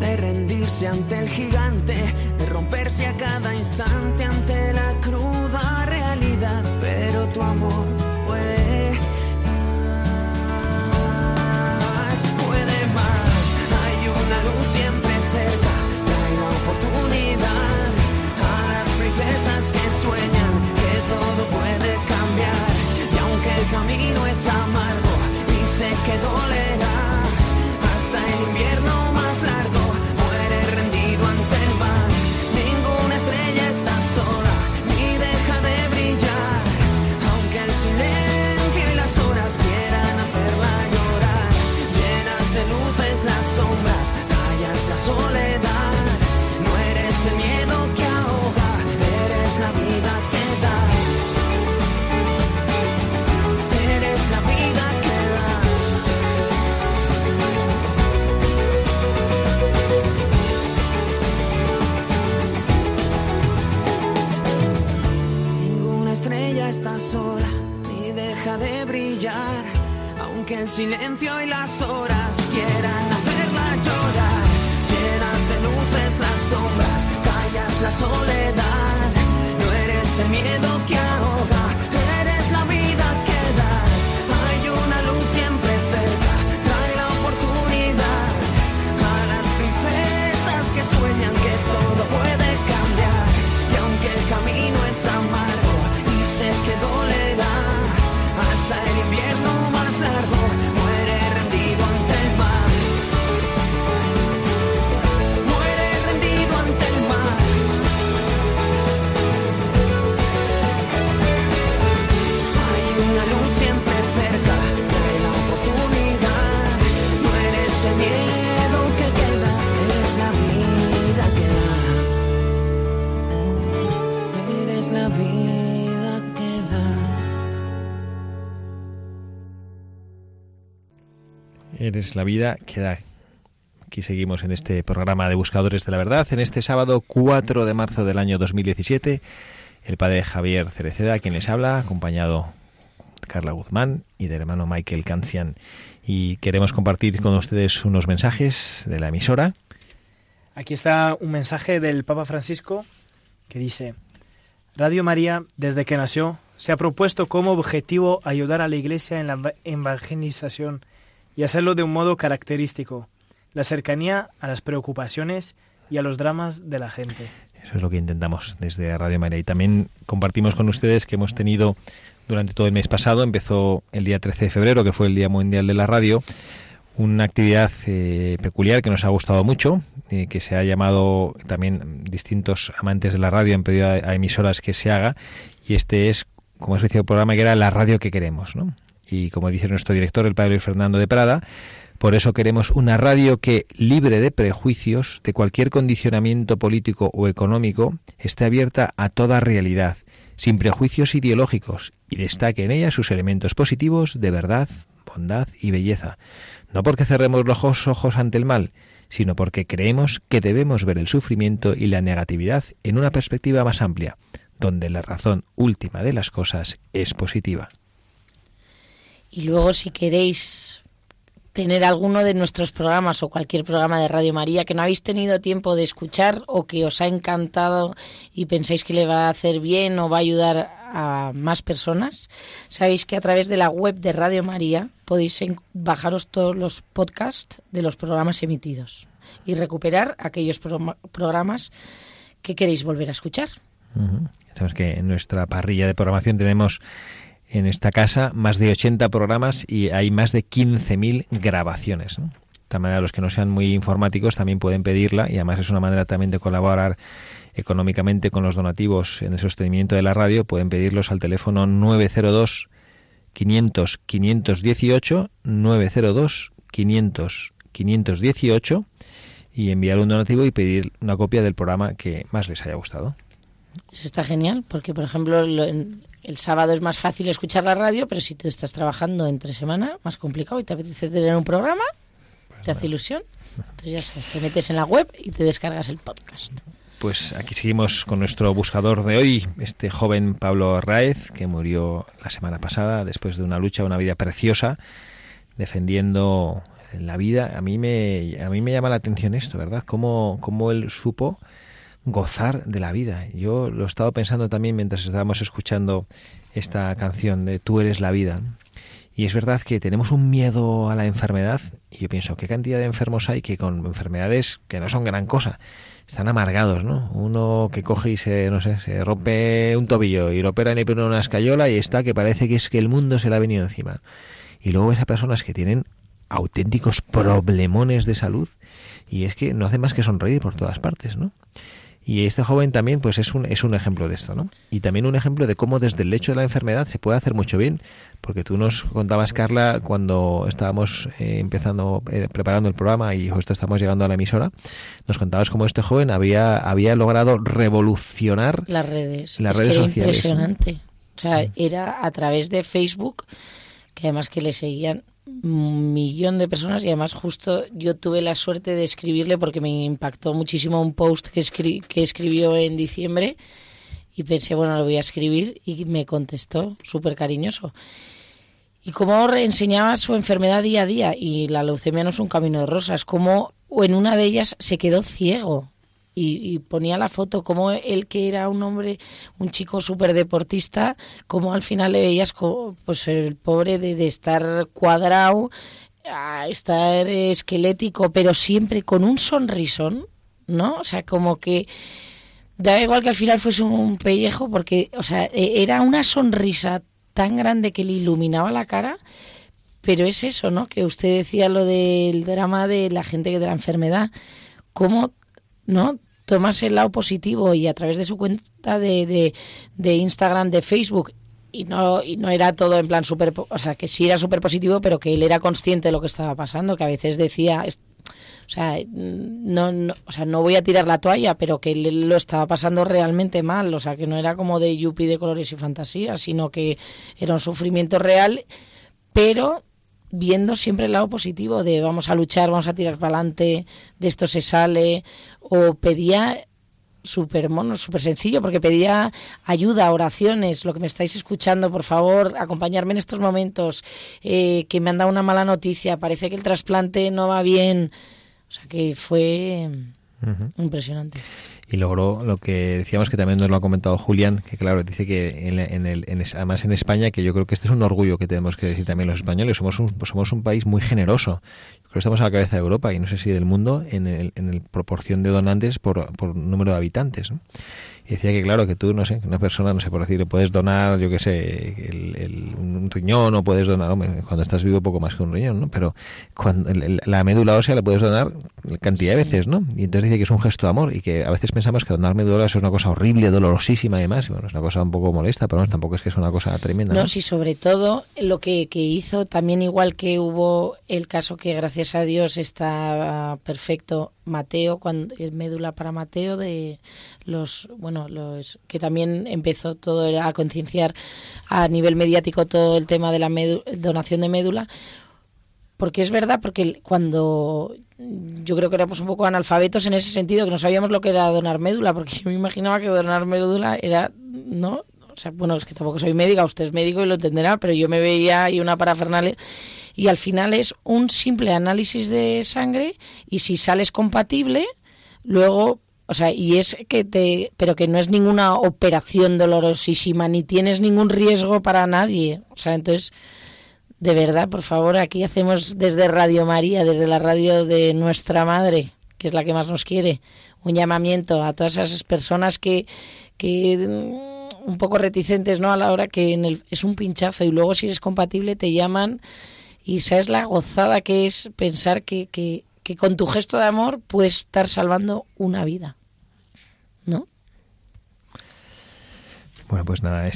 de rendirse ante el gigante, de romperse a cada instante ante la cruda realidad. Pero tu amor siempre cerca, trae la oportunidad a las princesas que sueñan que todo puede cambiar. Y aunque el camino es amargo y que dolerá, soledad. No eres el miedo que ahoga, eres la vida que das. Eres la vida que das. Ninguna estrella está sola ni deja de brillar, aunque el silencio y las horas quieran la soledad. Eres la vida que da. Aquí seguimos en este programa de Buscadores de la Verdad. En este sábado 4 de marzo del año 2017, el padre Javier Cereceda, quien les habla, acompañado de Carla Guzmán y del hermano Michael Cancian. Y queremos compartir con ustedes unos mensajes de la emisora. Aquí está un mensaje del Papa Francisco que dice, Radio María, desde que nació, se ha propuesto como objetivo ayudar a la Iglesia en la eva- evangelización y hacerlo de un modo característico, la cercanía a las preocupaciones y a los dramas de la gente. Eso es lo que intentamos desde Radio María. Y también compartimos con ustedes que hemos tenido durante todo el mes pasado, empezó el día 13 de febrero, que fue el Día Mundial de la Radio, una actividad eh, peculiar que nos ha gustado mucho, eh, que se ha llamado también distintos amantes de la radio han pedido a, a emisoras que se haga y este es como especie de programa que era la radio que queremos, ¿no? Y como dice nuestro director, el padre Luis Fernando de Prada, por eso queremos una radio que, libre de prejuicios, de cualquier condicionamiento político o económico, esté abierta a toda realidad, sin prejuicios ideológicos, y destaque en ella sus elementos positivos de verdad, bondad y belleza. No porque cerremos los ojos- ante el mal, sino porque creemos que debemos ver el sufrimiento y la negatividad en una perspectiva más amplia, donde la razón última de las cosas es positiva. Y luego, si queréis tener alguno de nuestros programas o cualquier programa de Radio María que no habéis tenido tiempo de escuchar o que os ha encantado y pensáis que le va a hacer bien o va a ayudar a más personas, sabéis que a través de la web de Radio María podéis bajaros todos los podcasts de los programas emitidos y recuperar aquellos programa- programas que queréis volver a escuchar. Que en nuestra parrilla de programación tenemos en esta casa más de 80 programas y hay más de 15.000 grabaciones. De tal manera, los que no sean muy informáticos también pueden pedirla y además es una manera también de colaborar económicamente con los donativos en el sostenimiento de la radio. Pueden pedirlos al teléfono 902 500 518 902 500 518 y enviar un donativo y pedir una copia del programa que más les haya gustado. Eso está genial, porque por ejemplo el sábado es más fácil escuchar la radio, pero si tú estás trabajando entre semana, más complicado y te apetece tener un programa, te hace ilusión. Entonces ya sabes, te metes en la web y te descargas el podcast. Pues aquí seguimos con nuestro buscador de hoy, este joven Pablo Raez, que murió la semana pasada después de una lucha, una vida preciosa, defendiendo la vida. A mí me, a mí me llama la atención esto, ¿verdad? Cómo, cómo él supo gozar de la vida. Yo lo he estado pensando también mientras estábamos escuchando esta canción de Tú eres la vida. Y es verdad que tenemos un miedo a la enfermedad y yo pienso, ¿qué cantidad de enfermos hay que con enfermedades que no son gran cosa? Están amargados, ¿no? Uno que coge y se, no sé, se rompe un tobillo y lo opera y pone una escayola y está que parece que es que el mundo se le ha venido encima. Y luego ves a personas que tienen auténticos problemones de salud y es que no hace más que sonreír por todas partes, ¿no? Y este joven también pues es un, es un ejemplo de esto, ¿no? Y también un ejemplo de cómo desde el lecho de la enfermedad se puede hacer mucho bien, porque tú nos contabas, Carla, cuando estábamos eh, empezando, eh, preparando el programa y justo estamos llegando a la emisora, nos contabas cómo este joven había, había logrado revolucionar Las redes. Las es redes que era sociales, ¿no? impresionante. O sea, era a través de Facebook, que además que le seguían millón de personas y además justo yo tuve la suerte de escribirle porque me impactó muchísimo un post que, escri- que escribió en diciembre y pensé, bueno, lo voy a escribir y me contestó súper cariñoso. Y cómo enseñaba su enfermedad día a día y la leucemia no es un camino de rosas, como en una de ellas se quedó ciego y, y ponía la foto como él que era un hombre, un chico súper deportista, como al final le veías pues el pobre de, estar cuadrado, a estar esquelético, pero siempre con un sonrisón, ¿no? O sea, como que daba igual que al final fuese un pellejo, porque, o sea, e- era una sonrisa tan grande que le iluminaba la cara. Pero es eso, ¿no? Que usted decía lo del drama de la gente que de la enfermedad. ¿Cómo, no? Tomas el lado positivo y a través de su cuenta de, de, Instagram, de Facebook, y no, y no era todo en plan súper, o sea, que sí era súper positivo, pero que él era consciente de lo que estaba pasando, que a veces decía, o sea, no, no, o sea, no voy a tirar la toalla, pero que él lo estaba pasando realmente mal, o sea, que no era como de yuppie de colores y fantasía, sino que era un sufrimiento real, pero viendo siempre el lado positivo de vamos a luchar, vamos a tirar para adelante, de esto se sale, o pedía súper mono, súper sencillo, porque pedía ayuda, oraciones, lo que me estáis escuchando, por favor, acompañarme en estos momentos, eh, que me han dado una mala noticia, parece que el trasplante no va bien, o sea que fue impresionante. Y logró lo que decíamos que también nos lo ha comentado Julián, que claro, dice que en, en el, en, además en España, que yo creo que este es un orgullo que tenemos que decir también los españoles, somos un, somos un país muy generoso. Creo que estamos a la cabeza de Europa y no sé si del mundo en el, en el proporción de donantes por, por número de habitantes. Y decía que claro que tú no sé una persona no sé por decir puedes donar yo qué sé el, un riñón o puedes donar cuando estás vivo poco más que un riñón no pero cuando la médula ósea la puedes donar cantidad de veces no y entonces dice que es un gesto de amor y que a veces pensamos que donar médula ósea es una cosa horrible dolorosísima además y bueno es una cosa un poco molesta pero tampoco es que es una cosa tremenda no, no sí sobre todo lo que, que hizo también igual que hubo el caso que gracias a Dios está perfecto Mateo cuando médula para Mateo de los bueno los que también empezó todo a concienciar a nivel mediático todo el tema de la donación de médula. Porque es verdad porque cuando yo creo que éramos un poco analfabetos en ese sentido que no sabíamos lo que era donar médula porque yo me imaginaba que donar médula era no o sea bueno es que tampoco soy médica usted es médico y lo entenderá pero yo me veía ahí una parafernalia y al final es un simple análisis de sangre y si sales compatible luego o sea, y es que te, pero que no es ninguna operación dolorosísima, ni tienes ningún riesgo para nadie. O sea, entonces, de verdad, por favor, aquí hacemos desde Radio María, desde la radio de nuestra madre, que es la que más nos quiere, un llamamiento a todas esas personas que, que mm, un poco reticentes, ¿no? A la hora que en el, es un pinchazo y luego si eres compatible te llaman y sabes la gozada que es pensar que, que que con tu gesto de amor puedes estar salvando una vida. ¿No? Bueno, pues nada,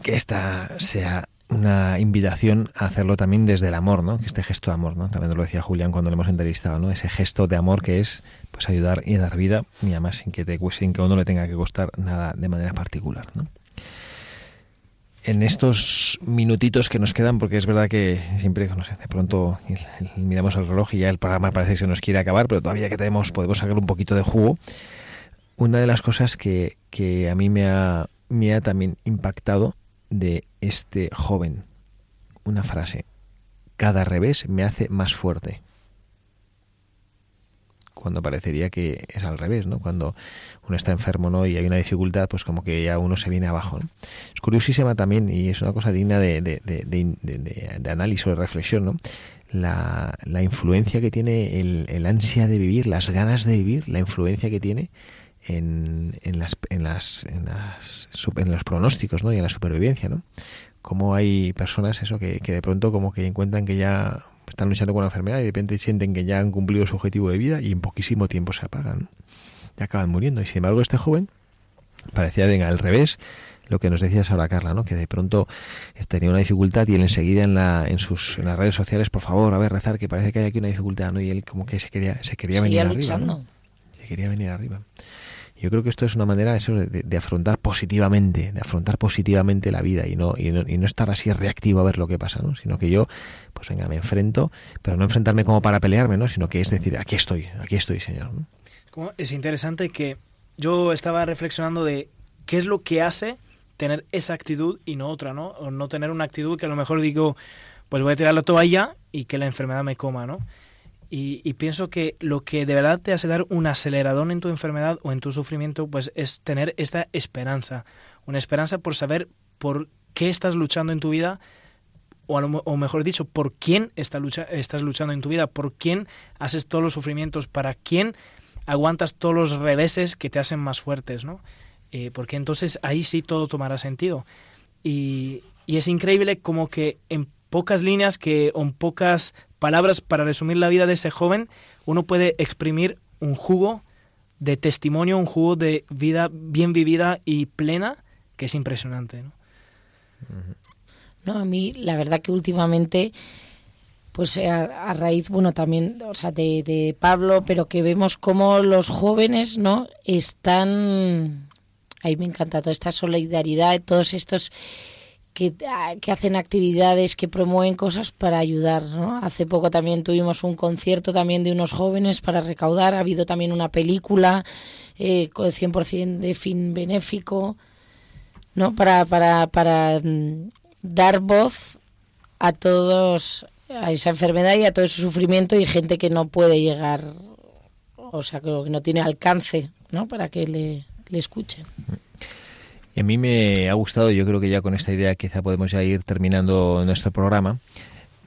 que esta sea una invitación a hacerlo también desde el amor, ¿no? Este gesto de amor, ¿no? También lo decía Julián cuando lo hemos entrevistado, ¿no? Ese gesto de amor que es pues ayudar y dar vida, y además sin que te sin que uno le tenga que costar nada de manera particular, ¿no? En estos minutitos que nos quedan, porque es verdad que siempre, no sé, de pronto miramos el reloj y ya el programa parece que se nos quiere acabar, pero todavía que tenemos, podemos sacar un poquito de jugo. Una de las cosas que, que a mí me ha, me ha también impactado de este joven, una frase, cada revés me hace más fuerte cuando parecería que es al revés, ¿no? Cuando uno está enfermo, ¿no? Y hay una dificultad, pues como que ya uno se viene abajo, Es curiosísima también y es una cosa digna de, de, de, análisis o de reflexión, ¿no? La, la influencia que tiene el, el, ansia de vivir, las ganas de vivir, la influencia que tiene en, en, las, en, las, en, las, en los pronósticos, ¿no? Y en la supervivencia, ¿no? Como hay personas, eso, que, que de pronto como que encuentran que ya están luchando con la enfermedad y de repente sienten que ya han cumplido su objetivo de vida y en poquísimo tiempo se apagan y acaban muriendo. Y sin embargo este joven parecía venga al revés lo que nos decías ahora Carla, ¿no? Que de pronto tenía una dificultad y él enseguida en la en sus en las redes sociales, por favor, a ver rezar que parece que hay aquí una dificultad, ¿no? Y él como que se quería se quería venir arriba, Se quería venir arriba. Yo creo que esto es una manera eso de, afrontar positivamente, de afrontar positivamente la vida y no, y no, y no estar así reactivo a ver lo que pasa, ¿no? Sino que yo, pues venga, me enfrento, pero no enfrentarme como para pelearme, ¿no? Sino que es decir, aquí estoy, aquí estoy, Señor. Es interesante que yo estaba reflexionando de qué es lo que hace tener esa actitud y no otra, ¿no? O no tener una actitud que a lo mejor digo, pues voy a tirar la toalla y que la enfermedad me coma, ¿no? Y, pienso que lo que de verdad te hace dar un aceleradón en tu enfermedad o en tu sufrimiento, pues es tener esta esperanza. Una esperanza por saber por qué estás luchando en tu vida, o, o mejor dicho, por quién está lucha, estás luchando en tu vida, por quién haces todos los sufrimientos, para quién aguantas todos los reveses que te hacen más fuertes, ¿no? Eh, porque entonces ahí sí todo tomará sentido. Y, y es increíble como que en pocas líneas, que en pocas palabras para resumir la vida de ese joven, uno puede exprimir un jugo de testimonio, un jugo de vida bien vivida y plena, que es impresionante. ¿no? A mí la verdad que últimamente, pues eh, a, raíz, bueno, también, o sea, de, de, Pablo, pero que vemos cómo los jóvenes, ¿no? Están, ahí me encanta toda esta solidaridad, todos estos que, ah, que, hacen actividades, que promueven cosas para ayudar. ¿no? Hace poco también tuvimos un concierto también de unos jóvenes para recaudar. Ha habido también una película eh, con 100% de fin benéfico, ¿no? Para, para, para mm, dar voz a todos, a esa enfermedad y a todo ese sufrimiento y gente que no puede llegar, o sea, que no tiene alcance ¿no? Para que le, le escuchen. Y a mí me ha gustado, yo creo que ya con esta idea quizá podemos ya ir terminando nuestro programa.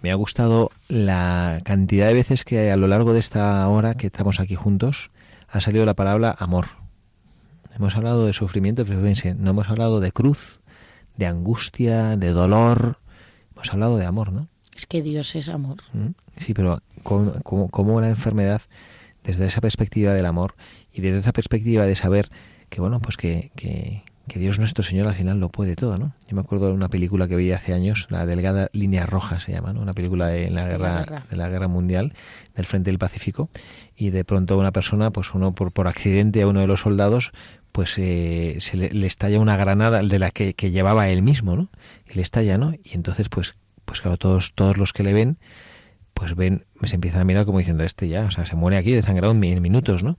Me ha gustado la cantidad de veces que a lo largo de esta hora que estamos aquí juntos ha salido la palabra amor. Hemos hablado de sufrimiento, fíjense, no hemos hablado de cruz, de angustia, de dolor. Hemos hablado de amor, ¿no? Es que Dios es amor. ¿Mm? Sí, pero como la enfermedad, desde esa perspectiva del amor y desde esa perspectiva de saber que, bueno, pues que, que, que Dios nuestro Señor al final lo puede todo, ¿no? Yo me acuerdo de una película que vi hace años, la delgada línea roja se llama, ¿no? Una película de la guerra, guerra. de la guerra mundial del frente del Pacífico y de pronto una persona, pues uno por, por accidente a uno de los soldados, pues eh, se le, le estalla una granada de la que, que llevaba él mismo, ¿no? Y le estalla, ¿no? Y entonces, pues, pues claro, todos, todos los que le ven, pues ven, se empiezan a mirar como diciendo, este ya, o sea, se muere aquí desangrado en minutos, ¿no?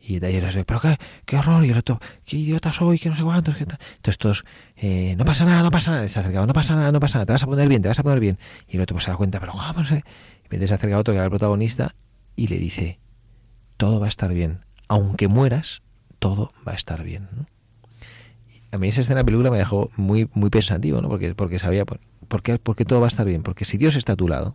Y de ellos, pero qué, qué horror, y el otro, qué idiota soy, que no sé cuántos, qué tal. Entonces todos, eh, no pasa nada, no pasa nada, se acercaba, no pasa nada, no pasa nada, te vas a poner bien, te vas a poner bien. Y el otro pues se da cuenta, pero vamos, eh. Y se acerca otro que era el protagonista y le dice, todo va a estar bien, aunque mueras, todo va a estar bien, ¿no? a mí esa escena de la película me dejó muy muy pensativo, ¿no? Porque, porque sabía por, por qué, porque todo va a estar bien. Porque si Dios está a tu lado,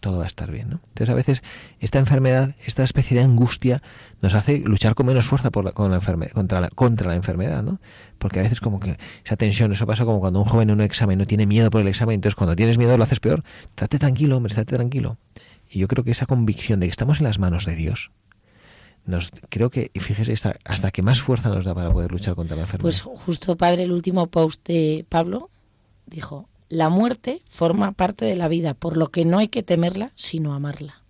todo va a estar bien, ¿no? Entonces a veces esta enfermedad, esta especie de angustia, nos hace luchar con menos fuerza por la, con la enferme- contra, la, contra la enfermedad, ¿no? Porque a veces como que esa tensión, eso pasa como cuando un joven en un examen no tiene miedo por el examen, entonces cuando tienes miedo lo haces peor. Estate tranquilo, hombre, estate tranquilo. Y yo creo que esa convicción de que estamos en las manos de Dios, nos creo que, y fíjese, hasta, hasta que más fuerza nos da para poder luchar contra la enfermedad. Pues justo, padre, el último post de Pablo dijo, la muerte forma parte de la vida, por lo que no hay que temerla, sino amarla.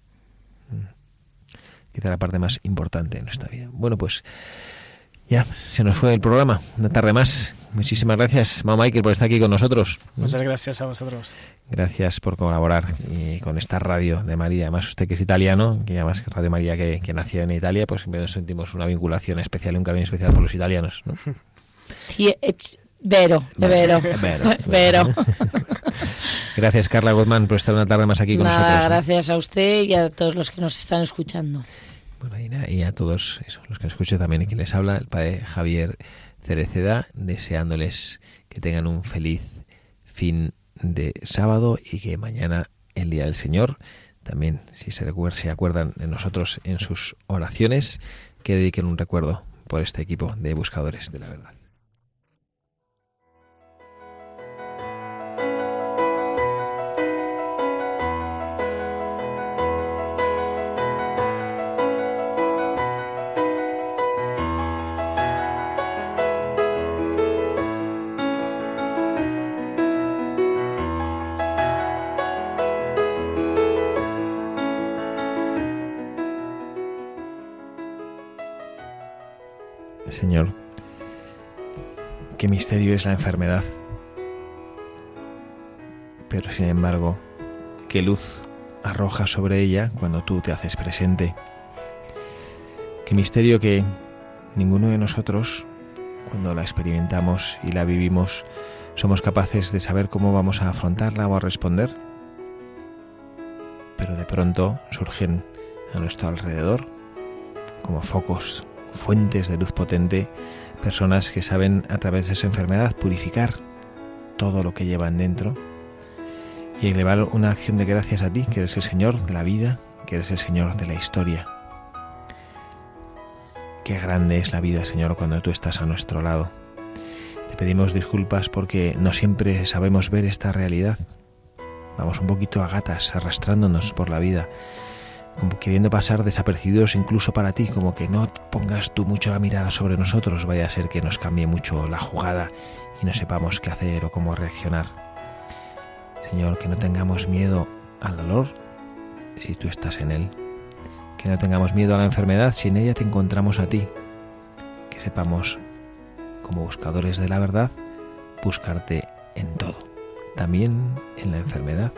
quizá la parte más importante de nuestra vida. Bueno, pues ya se nos fue el programa, una tarde más. Muchísimas gracias, mamá Michael, por estar aquí con nosotros. Muchas gracias a vosotros. Gracias por colaborar y con esta radio de María. Además, usted que es italiano, que además que Radio María que, que nació en Italia, pues siempre nos sentimos una vinculación especial, un cariño especial por los italianos. ¿no? Sí, es vero, vero, Vero, vero. Gracias, Carla Goodman, por estar una tarde más aquí con Nada, nosotros. ¿no? gracias a usted y a todos los que nos están escuchando. Bueno, y, a todos eso, los que nos escuchan también, y quien les habla, el padre Javier Cereceda, deseándoles que tengan un feliz fin de sábado y que mañana, el Día del Señor, también, si se, se acuerdan de nosotros en sus oraciones, que dediquen un recuerdo por este equipo de buscadores de la verdad. Misterio es la enfermedad. Pero sin embargo, qué luz arroja sobre ella cuando tú te haces presente. Qué misterio que ninguno de nosotros, cuando la experimentamos y la vivimos, somos capaces de saber cómo vamos a afrontarla o a responder. Pero de pronto surgen a nuestro alrededor como focos fuentes de luz potente, personas que saben a través de esa enfermedad purificar todo lo que llevan dentro y elevar una acción de gracias a ti, que eres el Señor de la vida, que eres el Señor de la historia. Qué grande es la vida, Señor, cuando tú estás a nuestro lado. Te pedimos disculpas porque no siempre sabemos ver esta realidad. Vamos un poquito a gatas, arrastrándonos por la vida, como queriendo pasar desapercibidos incluso para ti, como que no pongas tú mucho la mirada sobre nosotros, vaya a ser que nos cambie mucho la jugada y no sepamos qué hacer o cómo reaccionar. Señor, que no tengamos miedo al dolor si tú estás en él, que no tengamos miedo a la enfermedad si en ella te encontramos a ti, que sepamos, como buscadores de la verdad, buscarte en todo, también en la enfermedad,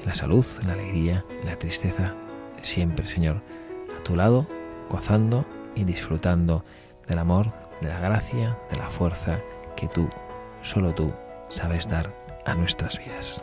en la salud, en la alegría, en la tristeza, siempre, Señor, a tu lado, gozando y disfrutando del amor, de la gracia, de la fuerza que tú, solo tú, sabes dar a nuestras vidas.